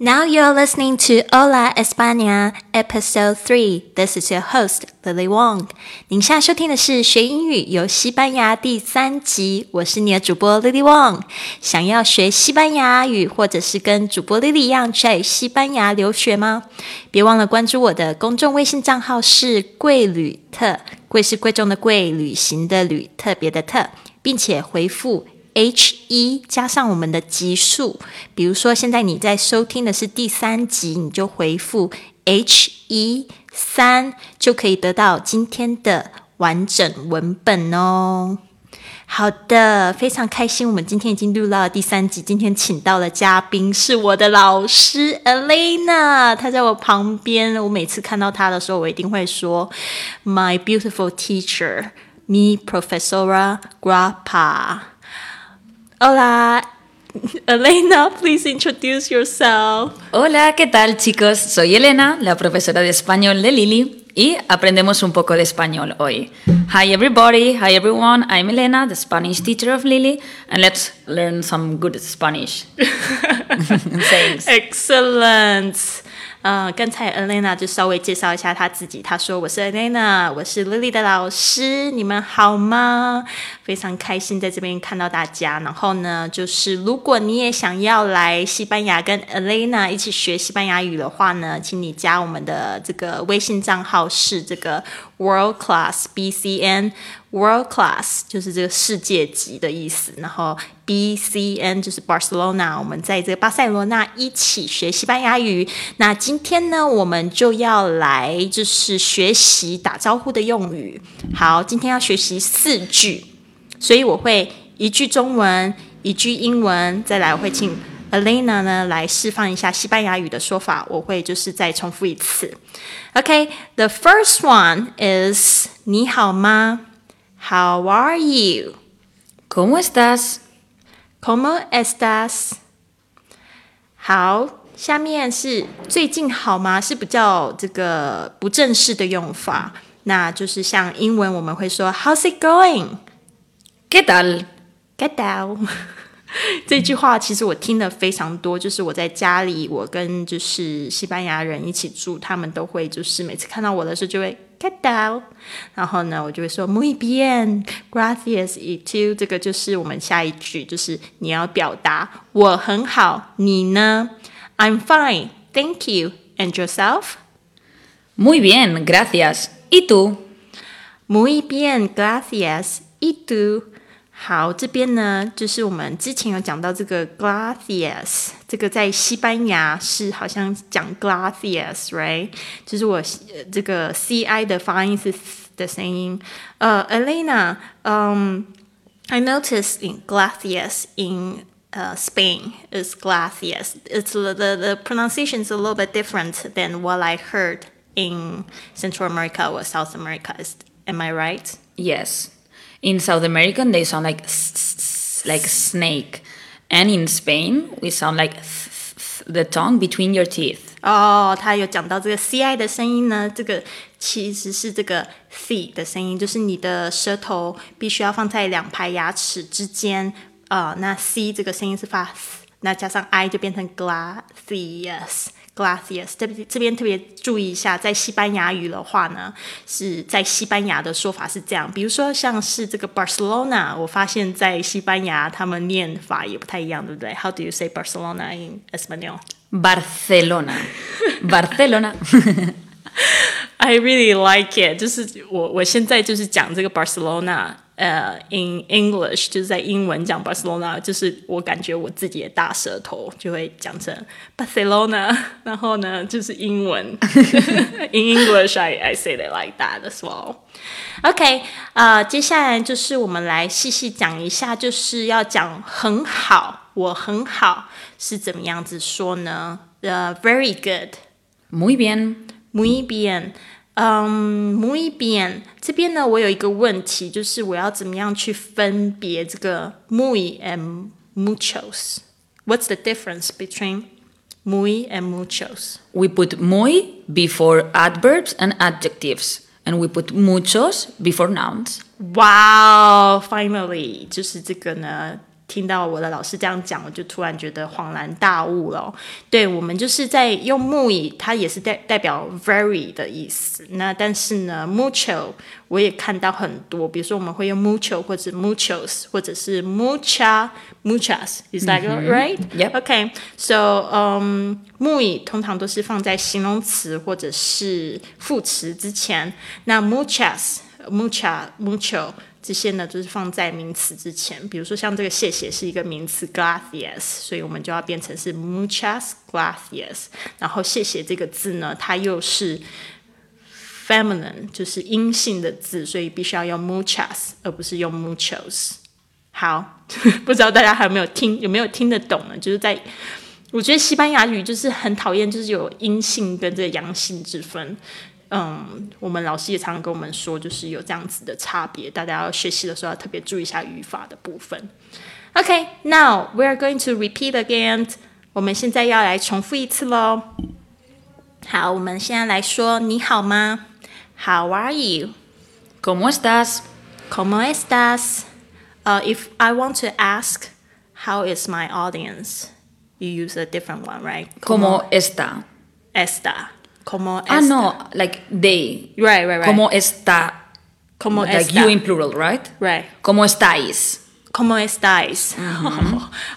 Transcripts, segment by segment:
Now you're listening to Ola España Episode Three. This is your host Lily Wong. 您现在收听的是学英语游西班牙第三集，我是你的主播 Lily Wong。想要学西班牙语，或者是跟主播 Lily 一样在西班牙留学吗？别忘了关注我的公众微信账号是贵旅特，贵是贵重的贵，旅行的旅，特别的特，并且回复。H 一加上我们的级数，比如说现在你在收听的是第三集，你就回复 H 一三，就可以得到今天的完整文本哦。好的，非常开心，我们今天已经录到了第三集。今天请到的嘉宾是我的老师 Elena，她在我旁边。我每次看到她的时候，我一定会说 My beautiful teacher, me Professora Grappa。Hola, Elena, please introduce yourself. Hola, ¿qué tal chicos? Soy Elena, la profesora de español de Lili, y aprendemos un poco de español hoy. Hi everybody, hi everyone, I'm Elena, the Spanish teacher of Lili, and let's learn some good Spanish. Thanks. Excellent. 呃，刚才 Elena 就稍微介绍一下她自己。她说：“我是 Elena，我是 Lily 的老师，你们好吗？非常开心在这边看到大家。然后呢，就是如果你也想要来西班牙跟 Elena 一起学西班牙语的话呢，请你加我们的这个微信账号是这个 World Class BCN。” World class 就是这个世界级的意思，然后 B C N 就是 Barcelona，我们在这个巴塞罗那一起学西班牙语。那今天呢，我们就要来就是学习打招呼的用语。好，今天要学习四句，所以我会一句中文，一句英文，再来我会请 Elena 呢来示范一下西班牙语的说法。我会就是再重复一次。OK，the first one is 你好吗？How are you? ¿Cómo estás? ¿Cómo estás? 好，下面是最近好吗？是比较这个不正式的用法，那就是像英文我们会说 How's it going? ¿Qué tal? ¿Qué tal? 这句话其实我听的非常多，就是我在家里，我跟就是西班牙人一起住，他们都会就是每次看到我的时候就会。Get down，然后呢，我就会说 muy bien，gracias y tú。这个就是我们下一句，就是你要表达我很好，你呢？I'm fine, thank you. And yourself? Muy bien, gracias. ¿Y tú? Muy bien, gracias. ¿Y tú? 好，这边呢，就是我们之前有讲到这个 glaciers，这个在西班牙是好像讲 glaciers，right？就是我这个 c i 的发音是的声音。呃，Elena，嗯，I noticed in glaciers in uh, Spain is glaciers. It's the, the the pronunciation is a little bit different than what I heard in Central America or South America. Is, am I right? Yes. In South American, they sound like like snake, and in Spain, we sound like the tongue between your teeth. 哦，他有讲到这个 c i 的声音呢，这个其实是这个 c 的声音，就是你的舌头必须要放在两排牙齿之间。呃，那 c 这个声音是发，那加上 i 就变成 glacius。 Glaciers，这边这边特别注意一下，在西班牙语的话呢，是在西班牙的说法是这样。比如说像是这个 Barcelona，我发现在西班牙他们念法也不太一样，对不对？How do you say Barcelona in Espanol? Barcelona, Barcelona. I really like it，就是我我现在就是讲这个 Barcelona。呃、uh,，in English 就是在英文讲 Barcelona，就是我感觉我自己的大舌头就会讲成 Barcelona，然后呢就是英文 in English I I say it like that as well。OK，呃，接下来就是我们来细细讲一下，就是要讲很好，我很好是怎么样子说呢？呃、uh,，very good，muy bien，muy bien。嗯，muy bien。这边呢，我有一个问题，就是我要怎么样去分别这个 muy and muchos? What's the difference between muy and muchos? We put muy before adverbs and adjectives, and we put muchos before nouns. Wow, finally，就是这个呢。 听到我的老师这样讲，我就突然觉得恍然大悟了。对我们就是在用 muy，它也是代代表 very 的意思。那但是呢，mucho 我也看到很多，比如说我们会用 mucho 或者 muchos 或者是 mucha muchas。Is that right? Yep. Okay. So, um, muy 通常都是放在形容词或者是副词之前。那 muchas、mucha、mucho 这些呢，就是放在名词之前。比如说像这个谢谢是一个名词 gracias，所以我们就要变成是 muchas gracias。然后谢谢这个字呢，它又是 feminine，就是阴性的字，所以必须要用 muchas，而不是用 muchos。好，不知道大家还有没有听，有没有听得懂呢？就是在我觉得西班牙语就是很讨厌，就是有阴性跟这个阳性之分。嗯，我们老师也常常跟我们说，就是有这样子的差别，大家要学习的时候要特别注意一下语法的部分。OK，now、we are going to repeat again。我们现在要来重复一次喽。好，我们现在来说你好吗？How are you? ¿Cómo estás? ¿Cómo estás? Uh, if I want to ask, how is my audience? You use a different one, right? ¿Cómo está? está? ¿Cómo está? Ah, no, like they. Right, right, right. Como está? Como like está? you in plural, right? Right. Como estáis? Como estáis?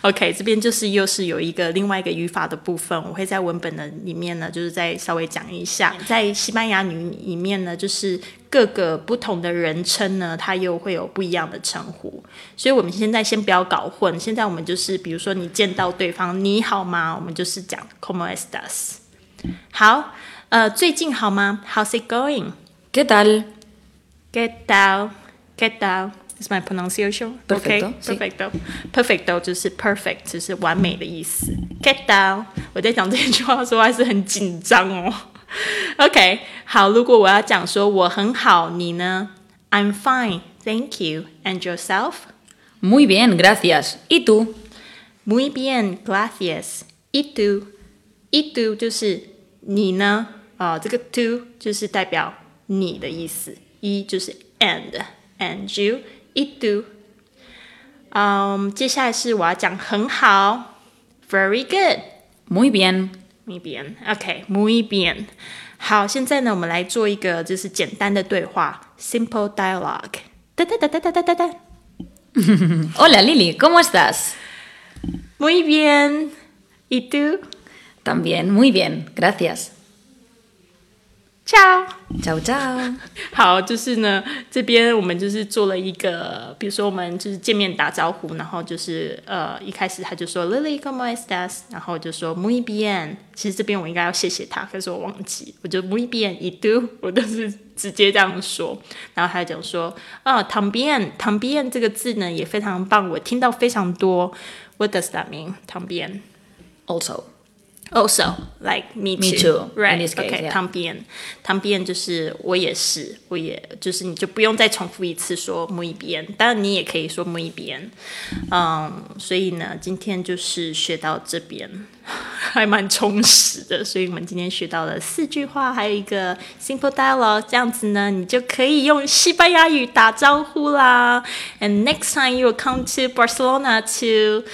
OK，这边就是又是有一个另外一个语法的部分，我会在文本的里面呢，就是再稍微讲一下。在西班牙语里面呢，就是各个不同的人称呢，它又会有不一样的称呼。所以我们现在先不要搞混，现在我们就是比如说你见到对方你好吗，我们就是讲 Como estás？好，呃，最近好吗？How's it going？ ¿Qué tal? Get down, get down. Is my pronunciation Perfecto, okay? sí. Perfecto, perfecto 就是 perfect，就是完美的意思。Get down，我在讲这句话的时候还是很紧张哦。OK，好，如果我要讲说我很好，你呢？I'm fine, thank you. And yourself? Muy bien, gracias. ¿Y tú? Muy bien, gracias. Y tú? Y tú 就是你呢？ 啊、这个 to 就是代表你的意思，一就是 and and you it do。嗯，接下来是我要讲很好，very good。Muy bien. Muy bien。好，现在呢，我们来做一个就是简单的对话，simple dialogue。哒哒哒哒哒哒哒哒。Hola Lili, ¿cómo estás? Muy bien. ¿Y tú? También, muy bien, gracias. Ciao。Chao, chao. 好，就是呢，这边我们就是做了一个，比如说我们就是见面打招呼，然后就是呃一开始他就说 Lily como estás，然后就说 muy bien。其实这边我应该要谢谢他，可是我忘记，我就 muy bien，y tú，我都是直接这样说。然后他讲说啊，también，también 这个字呢也非常棒，我听到非常多。What does that mean？también。Also. Also, like me too, Me too, right? in this case, okay, yeah. 旁边，旁边就是我也是，我也就是你就不用再重复一次说 muy bien，当然你也可以说 muy bien，嗯，所以呢，今天就是学到这边，还蛮充实的，所以我们今天学到了四句话，还有一个 simple dialogue，这样子呢，你就可以用西班牙语打招呼啦。And next time you will come to Barcelona to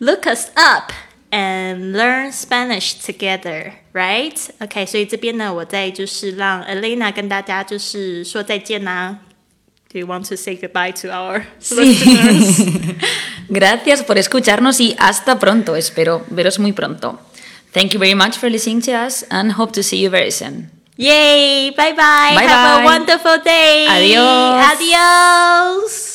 look us up and learn Spanish together, right? OK，所以这边呢，我再就是让 Elena 跟大家就是说再见啦。Do you want to say goodbye to our listeners? Gracias por escucharnos y hasta pronto. Espero veros muy pronto. Thank you very much for listening to us and hope to see you very soon. Yay! Bye bye. Bye Have a bye. wonderful day. Adios. Adios.